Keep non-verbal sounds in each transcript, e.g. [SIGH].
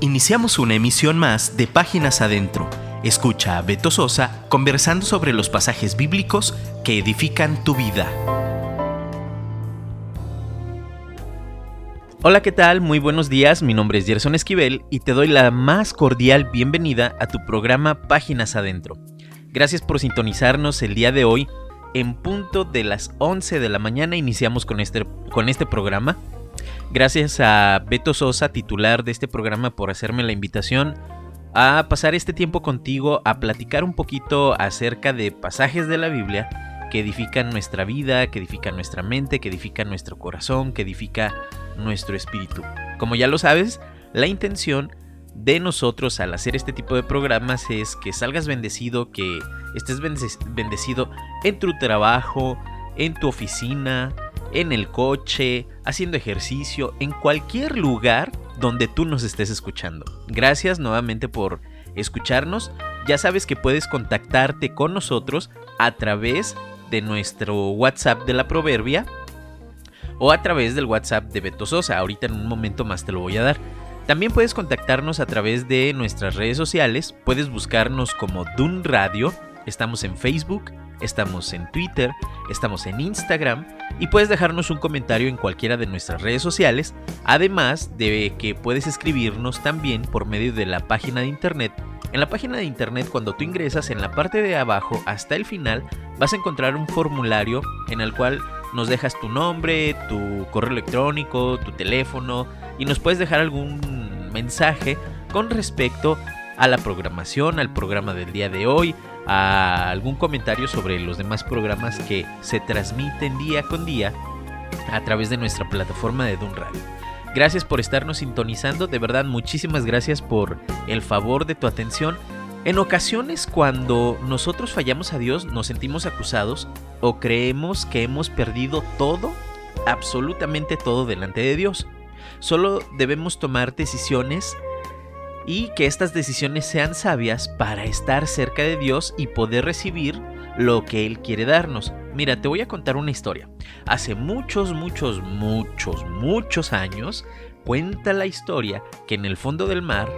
Iniciamos una emisión más de Páginas Adentro. Escucha a Beto Sosa conversando sobre los pasajes bíblicos que edifican tu vida. Hola, ¿qué tal? Muy buenos días, mi nombre es Gerson Esquivel y te doy la más cordial bienvenida a tu programa Páginas Adentro. Gracias por sintonizarnos el día de hoy. En punto de las 11 de la mañana iniciamos con este, con este programa Gracias a Beto Sosa, titular de este programa, por hacerme la invitación a pasar este tiempo contigo, a platicar un poquito acerca de pasajes de la Biblia que edifican nuestra vida, que edifican nuestra mente, que edifican nuestro corazón, que edifica nuestro espíritu. Como ya lo sabes, la intención de nosotros al hacer este tipo de programas es que salgas bendecido, que estés bendecido en tu trabajo, en tu oficina, en el coche, haciendo ejercicio, en cualquier lugar donde tú nos estés escuchando. Gracias nuevamente por escucharnos. Ya sabes que puedes contactarte con nosotros a través de nuestro WhatsApp de la Proverbia o a través del WhatsApp de Beto Sosa. Ahorita en un momento más te lo voy a dar. También puedes contactarnos a través de nuestras redes sociales. Puedes buscarnos como Dun Radio. Estamos en Facebook, estamos en Twitter, estamos en Instagram y puedes dejarnos un comentario en cualquiera de nuestras redes sociales, además de que puedes escribirnos también por medio de la página de internet. En la página de internet cuando tú ingresas en la parte de abajo hasta el final vas a encontrar un formulario en el cual nos dejas tu nombre, tu correo electrónico, tu teléfono y nos puedes dejar algún mensaje con respecto a la programación, al programa del día de hoy, a algún comentario sobre los demás programas que se transmiten día con día a través de nuestra plataforma de Dun Radio. Gracias por estarnos sintonizando, de verdad muchísimas gracias por el favor de tu atención. En ocasiones cuando nosotros fallamos a Dios nos sentimos acusados o creemos que hemos perdido todo, absolutamente todo delante de Dios. Solo debemos tomar decisiones y que estas decisiones sean sabias para estar cerca de Dios y poder recibir lo que Él quiere darnos. Mira, te voy a contar una historia. Hace muchos, muchos, muchos, muchos años, cuenta la historia que en el fondo del mar,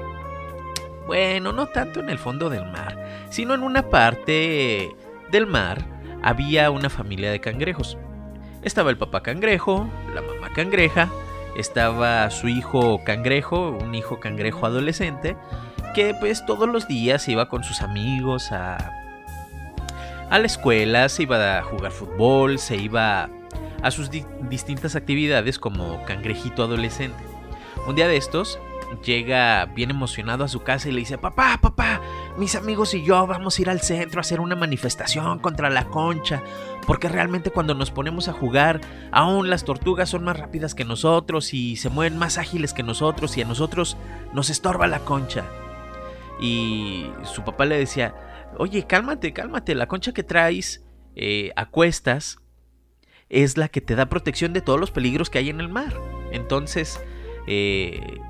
bueno, no tanto en el fondo del mar, sino en una parte del mar, había una familia de cangrejos. Estaba el papá cangrejo, la mamá cangreja, estaba su hijo cangrejo, un hijo cangrejo adolescente, que pues todos los días iba con sus amigos a, a la escuela, se iba a jugar fútbol, se iba a sus distintas actividades como cangrejito adolescente. Un día de estos, llega bien emocionado a su casa y le dice, papá, papá, mis amigos y yo vamos a ir al centro a hacer una manifestación contra la concha, porque realmente cuando nos ponemos a jugar, aún las tortugas son más rápidas que nosotros y se mueven más ágiles que nosotros y a nosotros nos estorba la concha. Y su papá le decía, oye, cálmate, cálmate, la concha que traes eh, a cuestas es la que te da protección de todos los peligros que hay en el mar. Entonces, eh,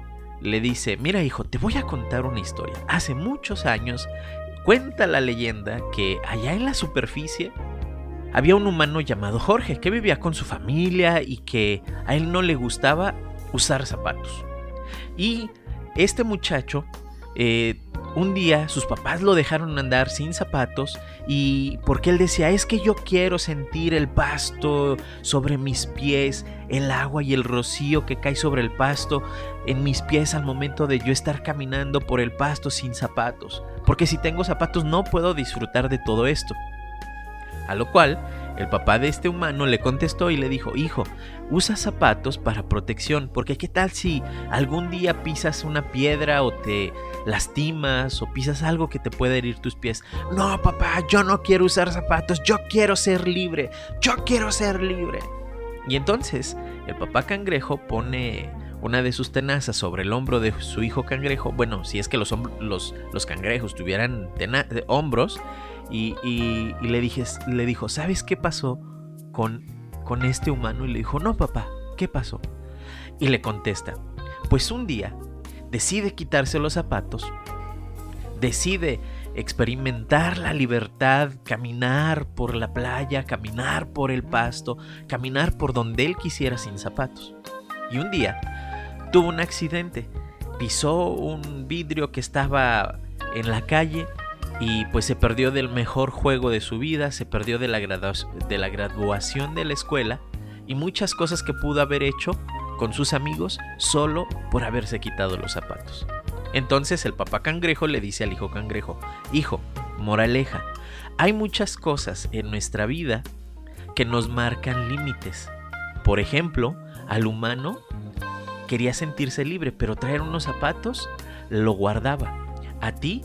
le dice, mira hijo, te voy a contar una historia. Hace muchos años cuenta la leyenda que allá en la superficie había un humano llamado Jorge que vivía con su familia y que a él no le gustaba usar zapatos. Y este muchacho eh, un día sus papás lo dejaron andar sin zapatos y porque él decía, es que yo quiero sentir el pasto sobre mis pies, el agua y el rocío que cae sobre el pasto en mis pies al momento de yo estar caminando por el pasto sin zapatos, porque si tengo zapatos no puedo disfrutar de todo esto. A lo cual el papá de este humano le contestó y le dijo, hijo, usa zapatos para protección, porque qué tal si algún día pisas una piedra o te lastimas o pisas algo que te puede herir tus pies. No, papá, yo no quiero usar zapatos, yo quiero ser libre, yo quiero ser libre. Y entonces el papá cangrejo pone una de sus tenazas sobre el hombro de su hijo cangrejo. Bueno, si es que los, los, los cangrejos tuvieran hombros y, le, dije, le dijo, ¿sabes qué pasó con, con este humano? Y le dijo, no, papá, ¿qué pasó? Y le contesta, pues un día decide quitarse los zapatos, decide experimentar la libertad, caminar por la playa, caminar por el pasto, caminar por donde él quisiera sin zapatos. Y un día tuvo un accidente pisó un vidrio que estaba en la calle y pues se perdió del mejor juego de su vida, se perdió de la, de la graduación de la escuela y muchas cosas que pudo haber hecho con sus amigos solo por haberse quitado los zapatos. Entonces el papá cangrejo le dice al hijo cangrejo, hijo, moraleja, hay muchas cosas en nuestra vida que nos marcan límites. Por ejemplo, al humano quería sentirse libre, pero traer unos zapatos lo guardaba. A ti,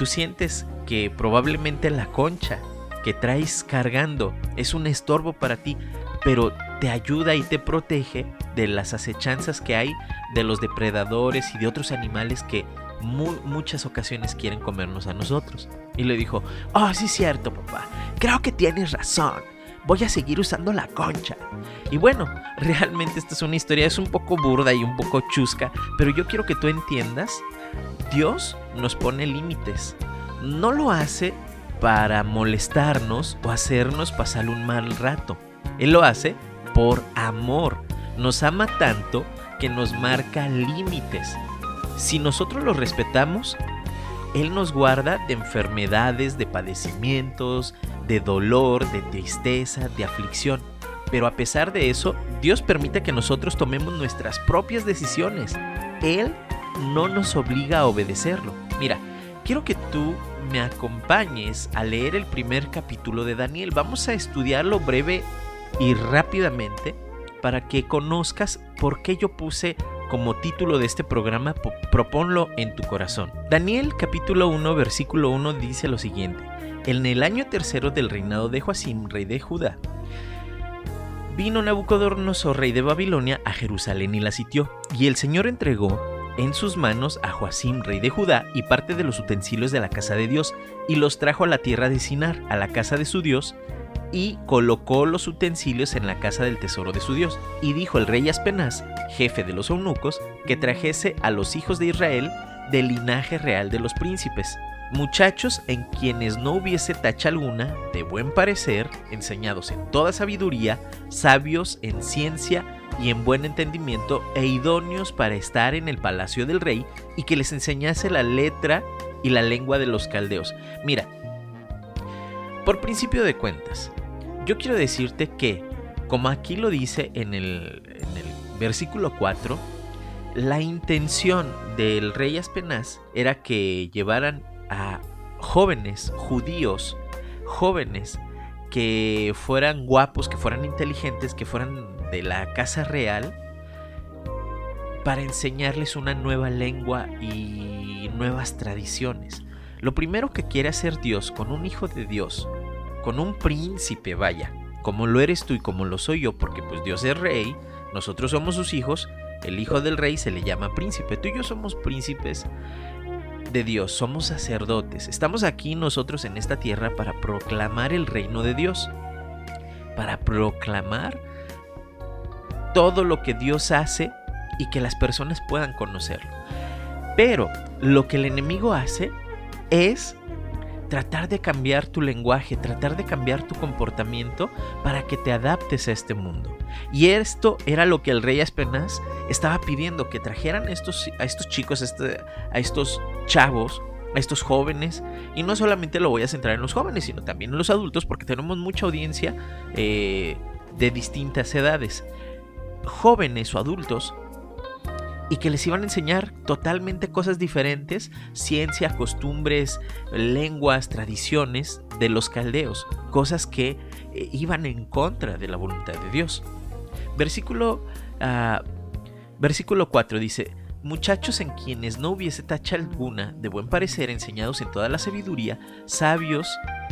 tú sientes que probablemente la concha que traes cargando es un estorbo para ti, pero te ayuda y te protege de las acechanzas que hay de los depredadores y de otros animales que muchas ocasiones quieren comernos a nosotros. Y le dijo, oh, sí cierto, papá, creo que tienes razón. Voy a seguir usando la concha. Y bueno, [LAUGHS] realmente esta es una historia, es un poco burda y un poco chusca, pero yo quiero que tú entiendas, Dios nos pone límites. No lo hace para molestarnos o hacernos pasar un mal rato. Él lo hace por amor. Nos ama tanto que nos marca límites. Si nosotros los respetamos, Él nos guarda de enfermedades, de padecimientos, de dolor, de tristeza, de aflicción. Pero a pesar de eso, Dios permite que nosotros tomemos nuestras propias decisiones. Él no nos obliga a obedecerlo. Mira, quiero que tú me acompañes a leer el primer capítulo de Daniel. Vamos a estudiarlo breve y rápidamente para que conozcas por qué yo puse como título de este programa Proponlo en tu corazón. Daniel capítulo 1 versículo 1 dice lo siguiente. En el año tercero del reinado de Joacim, rey de Judá, vino Nabucodonosor, rey de Babilonia, a Jerusalén y la sitió, y el Señor entregó en sus manos a Joacim, rey de Judá, y parte de los utensilios de la casa de Dios, y los trajo a la tierra de Sinar, a la casa de su Dios, y colocó los utensilios en la casa del tesoro de su Dios. Y dijo el rey Aspenaz, jefe de los eunucos, que trajese a los hijos de Israel del linaje real de los príncipes, muchachos en quienes no hubiese tacha alguna, de buen parecer, enseñados en toda sabiduría, sabios en ciencia y en buen entendimiento, e idóneos para estar en el palacio del rey, y que les enseñase la letra y la lengua de los caldeos. Mira, por principio de cuentas, yo quiero decirte que, como aquí lo dice en el, versículo 4, la intención del rey Aspenaz era que llevaran a jóvenes judíos, jóvenes que fueran guapos, que fueran inteligentes, que fueran de la casa real, para enseñarles una nueva lengua y nuevas tradiciones. Lo primero que quiere hacer Dios con un hijo de Dios, con un príncipe, vaya, como lo eres tú y como lo soy yo, porque pues Dios es rey, nosotros somos sus hijos, el hijo del rey se le llama príncipe, tú y yo somos príncipes de Dios, somos sacerdotes, estamos aquí nosotros en esta tierra para proclamar el reino de Dios, para proclamar todo lo que Dios hace y que las personas puedan conocerlo. Pero lo que el enemigo hace es tratar de cambiar tu lenguaje, tratar de cambiar tu comportamiento para que te adaptes a este mundo. Y esto era lo que el rey Aspenaz estaba pidiendo, que trajeran a estos chicos, este, a estos chavos, a estos jóvenes. Y no solamente lo voy a centrar en los jóvenes, sino también en los adultos, porque tenemos mucha audiencia eh, de distintas edades. Jóvenes o adultos y que les iban a enseñar totalmente cosas diferentes, ciencia, costumbres, lenguas, tradiciones de los caldeos, cosas que eh, iban en contra de la voluntad de Dios. Versículo, uh, versículo 4 dice, muchachos en quienes no hubiese tacha alguna, de buen parecer, enseñados en toda la sabiduría, sabios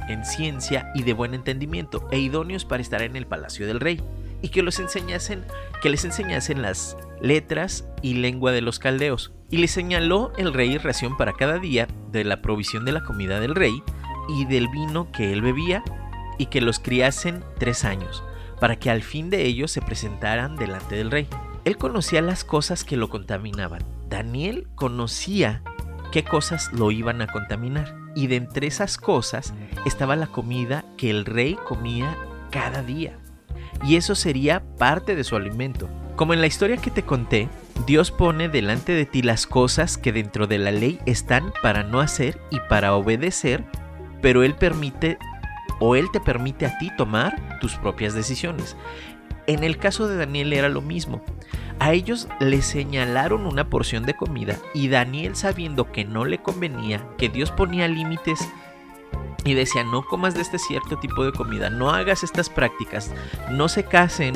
en ciencia y de buen entendimiento, e idóneos para estar en el palacio del rey y que los enseñasen, que les enseñasen las letras y lengua de los caldeos. Y les señaló el rey ración para cada día de la provisión de la comida del rey y del vino que él bebía, y que los criasen tres años, para que al fin de ellos se presentaran delante del rey. Él conocía las cosas que lo contaminaban. Daniel conocía qué cosas lo iban a contaminar. Y de entre esas cosas estaba la comida que el rey comía cada día y eso sería parte de su alimento. Como en la historia que te conté, Dios pone delante de ti las cosas que dentro de la ley están para no hacer y para obedecer, pero Él permite o Él te permite a ti tomar tus propias decisiones. En el caso de Daniel era lo mismo. A ellos le señalaron una porción de comida y Daniel sabiendo que no le convenía, que Dios ponía límites y decía no comas de este cierto tipo de comida, no hagas estas prácticas, no se casen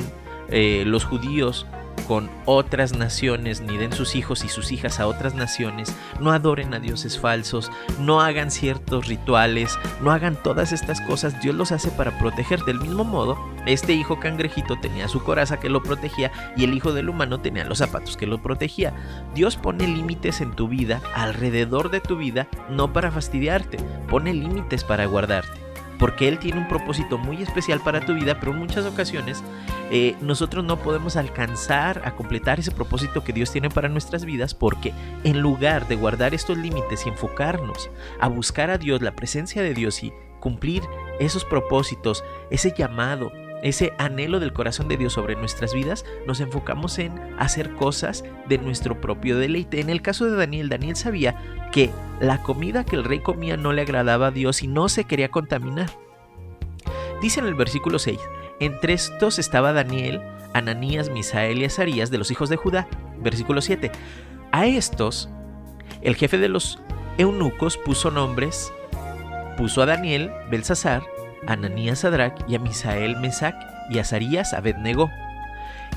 eh, los judíos con otras naciones, ni den sus hijos y sus hijas a otras naciones, no adoren a dioses falsos, no hagan ciertos rituales, no hagan todas estas cosas, Dios los hace para proteger. Del mismo modo, este hijo cangrejito tenía su coraza que lo protegía y el hijo del humano tenía los zapatos que lo protegía. Dios pone límites en tu vida, alrededor de tu vida, no para fastidiarte, pone límites para guardarte porque Él tiene un propósito muy especial para tu vida, pero en muchas ocasiones eh, nosotros no podemos alcanzar a completar ese propósito que Dios tiene para nuestras vidas porque en lugar de guardar estos límites y enfocarnos a buscar a Dios, la presencia de Dios y cumplir esos propósitos, ese llamado, ese anhelo del corazón de Dios sobre nuestras vidas, nos enfocamos en hacer cosas de nuestro propio deleite. En el caso de Daniel, Daniel sabía que la comida que el rey comía no le agradaba a Dios y no se quería contaminar. Dice en el versículo 6, entre estos estaba Daniel, Ananías, Misael y Azarías de los hijos de Judá. Versículo 7, a estos, el jefe de los eunucos puso nombres, puso a Daniel, Belsasar, Ananías Sadrach y a Misael Mesac y a Azarías Abednego.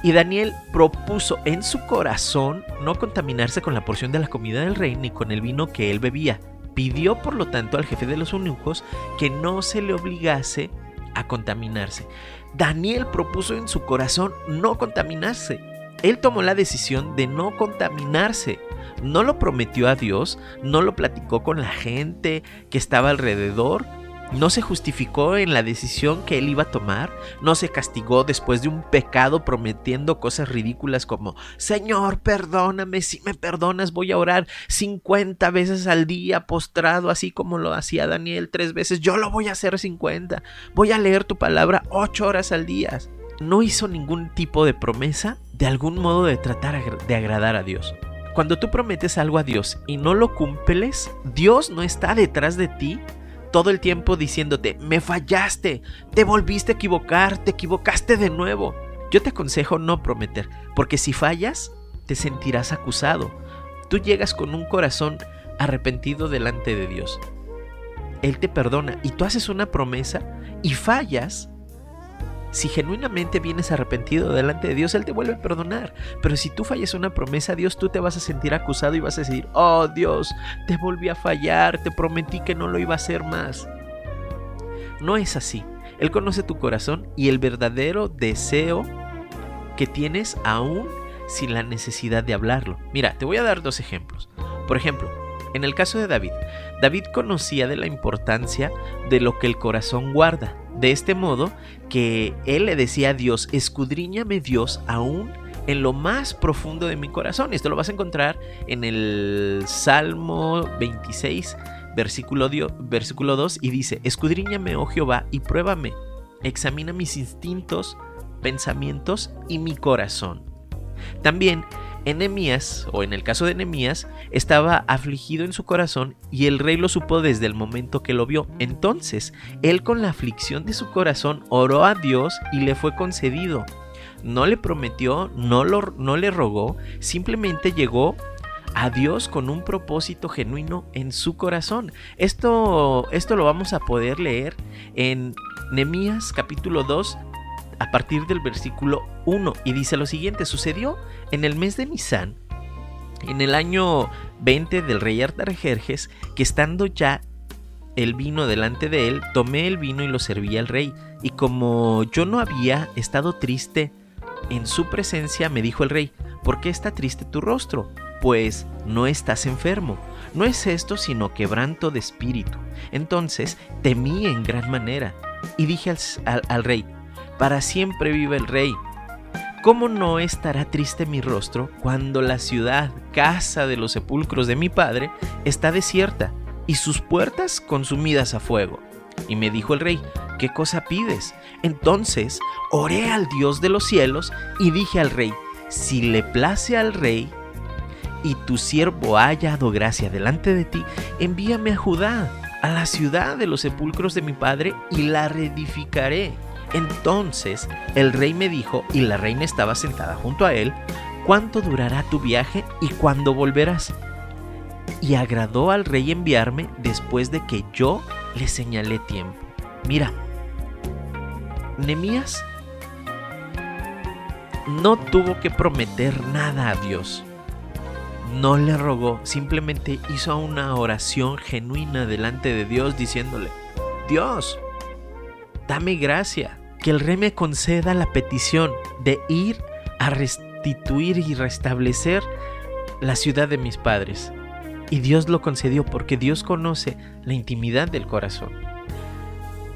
Y Daniel propuso en su corazón no contaminarse con la porción de la comida del rey ni con el vino que él bebía. Pidió por lo tanto al jefe de los eunucos que no se le obligase a contaminarse. Daniel propuso en su corazón no contaminarse. Él tomó la decisión de no contaminarse. No lo prometió a Dios, no lo platicó con la gente que estaba alrededor, no se justificó en la decisión que él iba a tomar, no se castigó después de un pecado prometiendo cosas ridículas como, Señor, perdóname, si me perdonas voy a orar 50 veces al día postrado, así como lo hacía Daniel tres veces, yo lo voy a hacer 50, voy a leer tu palabra 8 horas al día. No hizo ningún tipo de promesa de algún modo de tratar de agradar a Dios. Cuando tú prometes algo a Dios y no lo cumples, Dios no está detrás de ti todo el tiempo diciéndote, me fallaste, te volviste a equivocar, te equivocaste de nuevo. Yo te aconsejo no prometer, porque si fallas, te sentirás acusado. Tú llegas con un corazón arrepentido delante de Dios. Él te perdona y tú haces una promesa y fallas, si genuinamente vienes arrepentido delante de Dios, Él te vuelve a perdonar. Pero si tú fallas una promesa a Dios, tú te vas a sentir acusado y vas a decir, oh Dios, te volví a fallar, te prometí que no lo iba a hacer más. No es así. Él conoce tu corazón y el verdadero deseo que tienes aún sin la necesidad de hablarlo. Mira, te voy a dar dos ejemplos. Por ejemplo, en el caso de David, David conocía de la importancia de lo que el corazón guarda. De este modo que él le decía a Dios, escudriñame Dios aún en lo más profundo de mi corazón. Esto lo vas a encontrar en el Salmo 26, versículo, versículo 2, y dice, escudriñame, oh Jehová, y pruébame, examina mis instintos, pensamientos y mi corazón. También Enemías, o en el caso de Enemías, estaba afligido en su corazón y el rey lo supo desde el momento que lo vio. Entonces, él con la aflicción de su corazón oró a Dios y le fue concedido. No le prometió, no, lo, no le rogó, simplemente llegó a Dios con un propósito genuino en su corazón. Esto, esto lo vamos a poder leer en Nehemías capítulo 2 a partir del versículo 1 y dice lo siguiente, sucedió en el mes de Nisan, en el año 20 del rey Artajerjes, que estando ya el vino delante de él, tomé el vino y lo serví al rey, y como yo no había estado triste en su presencia, me dijo el rey, ¿por qué está triste tu rostro? Pues no estás enfermo. No es esto sino quebranto de espíritu. Entonces temí en gran manera y dije al, al rey, para siempre vive el rey. ¿Cómo no estará triste mi rostro cuando la ciudad, casa de los sepulcros de mi padre, está desierta y sus puertas consumidas a fuego? Y me dijo el rey, ¿qué cosa pides? Entonces oré al Dios de los cielos y dije al rey, si le place al rey y tu siervo haya hallado gracia delante de ti, envíame a Judá, a la ciudad de los sepulcros de mi padre, y la reedificaré. Entonces el rey me dijo, y la reina estaba sentada junto a él, ¿cuánto durará tu viaje y cuándo volverás? Y agradó al rey enviarme después de que yo le señalé tiempo. Mira, Nemías no tuvo que prometer nada a Dios. No le rogó, simplemente hizo una oración genuina delante de Dios diciéndole, Dios, dame gracia, que el rey me conceda la petición de ir a restituir y restablecer la ciudad de mis padres. Y Dios lo concedió porque Dios conoce la intimidad del corazón.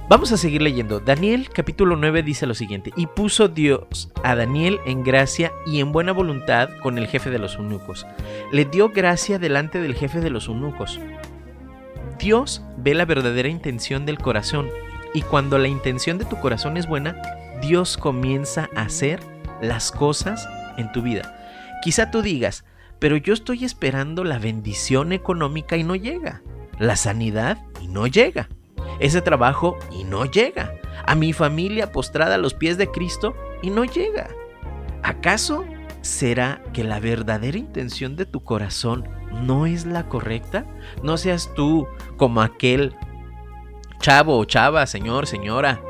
Vamos a seguir leyendo. Daniel capítulo 9 dice lo siguiente, y puso Dios a Daniel en gracia y en buena voluntad con el jefe de los eunucos. Le dio gracia delante del jefe de los eunucos. Dios ve la verdadera intención del corazón y cuando la intención de tu corazón es buena, Dios comienza a hacer las cosas en tu vida. Quizá tú digas, pero yo estoy esperando la bendición económica y no llega, la sanidad y no llega ese trabajo y no llega. A mi familia postrada a los pies de Cristo y no llega. ¿Acaso será que la verdadera intención de tu corazón no es la correcta? No seas tú como aquel chavo o chava, señor, señora,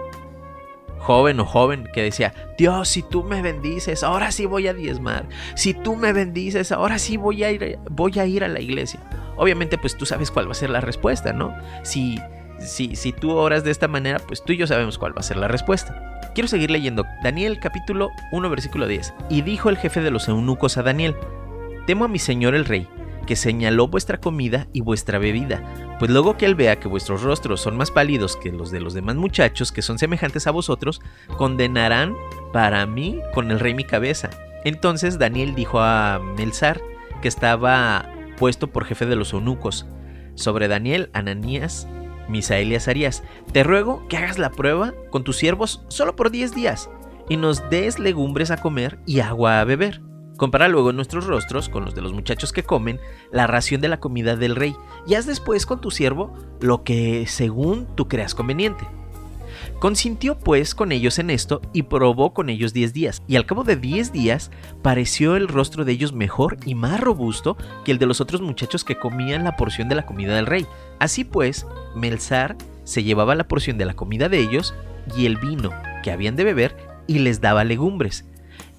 joven o joven que decía, Dios, si tú me bendices, ahora sí voy a diezmar. Si tú me bendices, ahora sí voy a ir, voy a, ir a la iglesia. Obviamente, pues tú sabes cuál va a ser la respuesta, ¿no? Si si, tú oras de esta manera, pues tú y yo sabemos cuál va a ser la respuesta. Quiero seguir leyendo Daniel capítulo 1 versículo 10. Y dijo el jefe de los eunucos a Daniel, temo a mi señor el rey, que señaló vuestra comida y vuestra bebida, pues luego que él vea que vuestros rostros son más pálidos que los de los demás muchachos que son semejantes a vosotros, condenarán para mí con el rey mi cabeza. Entonces Daniel dijo a Melzar, que estaba puesto por jefe de los eunucos, sobre Daniel, Ananías Misael y Azarías, te ruego que hagas la prueba con tus siervos solo por 10 días y nos des legumbres a comer y agua a beber. Compara luego nuestros rostros con los de los muchachos que comen la ración de la comida del rey y haz después con tu siervo lo que según tú creas conveniente. Consintió pues con ellos en esto y probó con ellos diez días, y al cabo de diez días pareció el rostro de ellos mejor y más robusto que el de los otros muchachos que comían la porción de la comida del rey. Así pues, Melzar se llevaba la porción de la comida de ellos y el vino que habían de beber y les daba legumbres.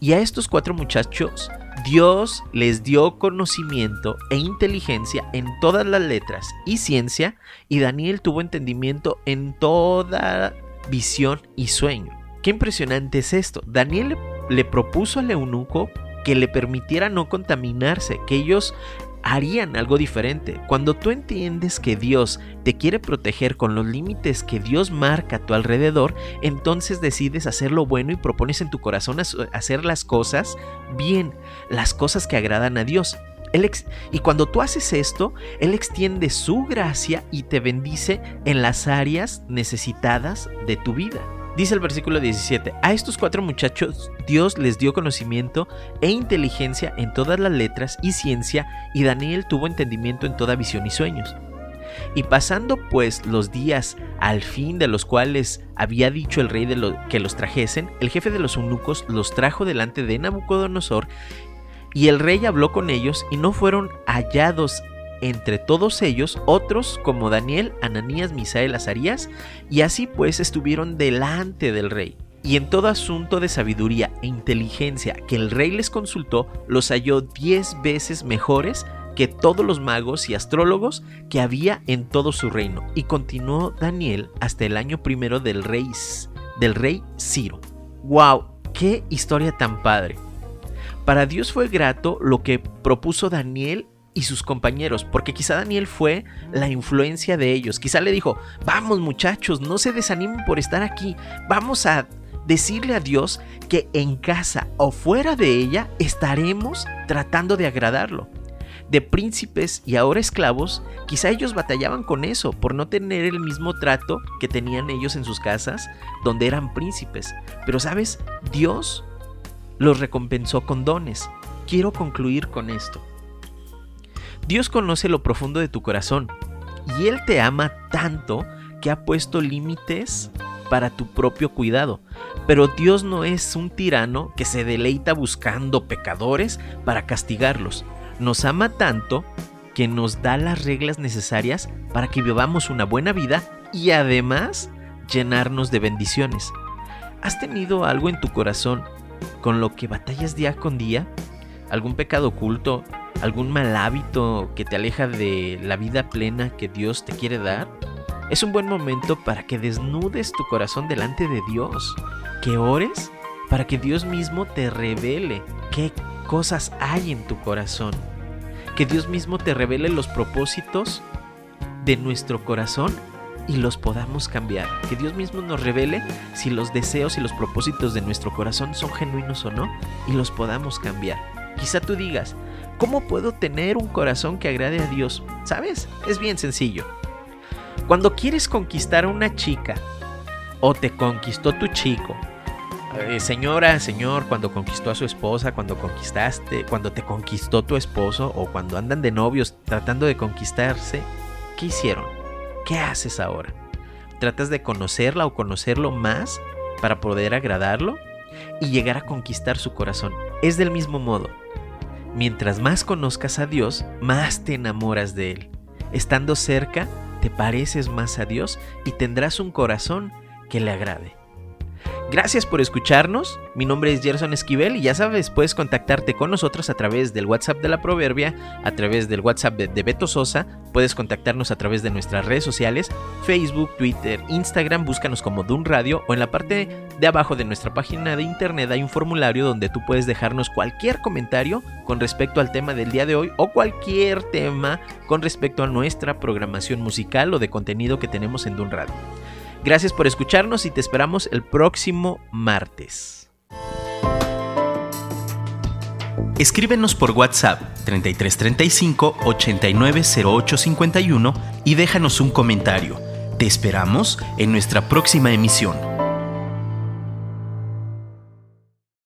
Y a estos cuatro muchachos Dios les dio conocimiento e inteligencia en todas las letras y ciencia, y Daniel tuvo entendimiento en toda visión y sueño. Qué impresionante es esto. Daniel le propuso al eunuco que le permitiera no contaminarse, que ellos harían algo diferente. Cuando tú entiendes que Dios te quiere proteger con los límites que Dios marca a tu alrededor, entonces decides hacer lo bueno y propones en tu corazón hacer las cosas bien, las cosas que agradan a Dios y cuando tú haces esto, Él extiende su gracia y te bendice en las áreas necesitadas de tu vida. Dice el versículo 17, a estos cuatro muchachos Dios les dio conocimiento e inteligencia en todas las letras y ciencia, y Daniel tuvo entendimiento en toda visión y sueños. Y pasando pues los días al fin de los cuales había dicho el rey de que los trajesen, el jefe de los eunucos los trajo delante de Nabucodonosor y el rey habló con ellos y no fueron hallados entre todos ellos otros como Daniel, Ananías, Misael, Azarías, y así pues estuvieron delante del rey. Y en todo asunto de sabiduría e inteligencia que el rey les consultó, los halló diez veces mejores que todos los magos y astrólogos que había en todo su reino. Y continuó Daniel hasta el año primero del rey, del rey Ciro. ¡Wow! ¡Qué historia tan padre! Para Dios fue grato lo que propuso Daniel y sus compañeros, porque quizá Daniel fue la influencia de ellos. Quizá le dijo, vamos muchachos, no se desanimen por estar aquí, vamos a decirle a Dios que en casa o fuera de ella estaremos tratando de agradarlo. De príncipes y ahora esclavos, quizá ellos batallaban con eso, por no tener el mismo trato que tenían ellos en sus casas, donde eran príncipes. Pero sabes, Dios los recompensó con dones. Quiero concluir con esto. Dios conoce lo profundo de tu corazón y Él te ama tanto que ha puesto límites para tu propio cuidado. Pero Dios no es un tirano que se deleita buscando pecadores para castigarlos. Nos ama tanto que nos da las reglas necesarias para que vivamos una buena vida y además llenarnos de bendiciones. ¿Has tenido algo en tu corazón con lo que batallas día con día? ¿Algún pecado oculto? ¿Algún mal hábito que te aleja de la vida plena que Dios te quiere dar? Es un buen momento para que desnudes tu corazón delante de Dios, que ores para que Dios mismo te revele qué cosas hay en tu corazón, que Dios mismo te revele los propósitos de nuestro corazón y los podamos cambiar. Que Dios mismo nos revele si los deseos y los propósitos de nuestro corazón son genuinos o no y los podamos cambiar. Quizá tú digas, ¿cómo puedo tener un corazón que agrade a Dios? ¿Sabes? Es bien sencillo. Cuando quieres conquistar a una chica o te conquistó tu chico, eh, señora, señor, cuando conquistó a su esposa, cuando conquistaste, cuando te conquistó tu esposo o cuando andan de novios tratando de conquistarse, ¿qué hicieron? ¿Qué haces ahora? ¿Tratas de conocerla o conocerlo más para poder agradarlo y llegar a conquistar su corazón? Es del mismo modo. Mientras más conozcas a Dios, más te enamoras de Él. Estando cerca, te pareces más a Dios y tendrás un corazón que le agrade. Gracias por escucharnos. Mi nombre es Gerson Esquivel y ya sabes, puedes contactarte con nosotros a través del WhatsApp de la Proverbia, a través del WhatsApp de, Beto Sosa, puedes contactarnos a través de nuestras redes sociales, Facebook, Twitter, Instagram, búscanos como Dun Radio o en la parte de abajo de nuestra página de internet hay un formulario donde tú puedes dejarnos cualquier comentario con respecto al tema del día de hoy o cualquier tema con respecto a nuestra programación musical o de contenido que tenemos en Dun Radio. Gracias por escucharnos y te esperamos el próximo martes. Escríbenos por WhatsApp 3335 890851 y déjanos un comentario. Te esperamos en nuestra próxima emisión.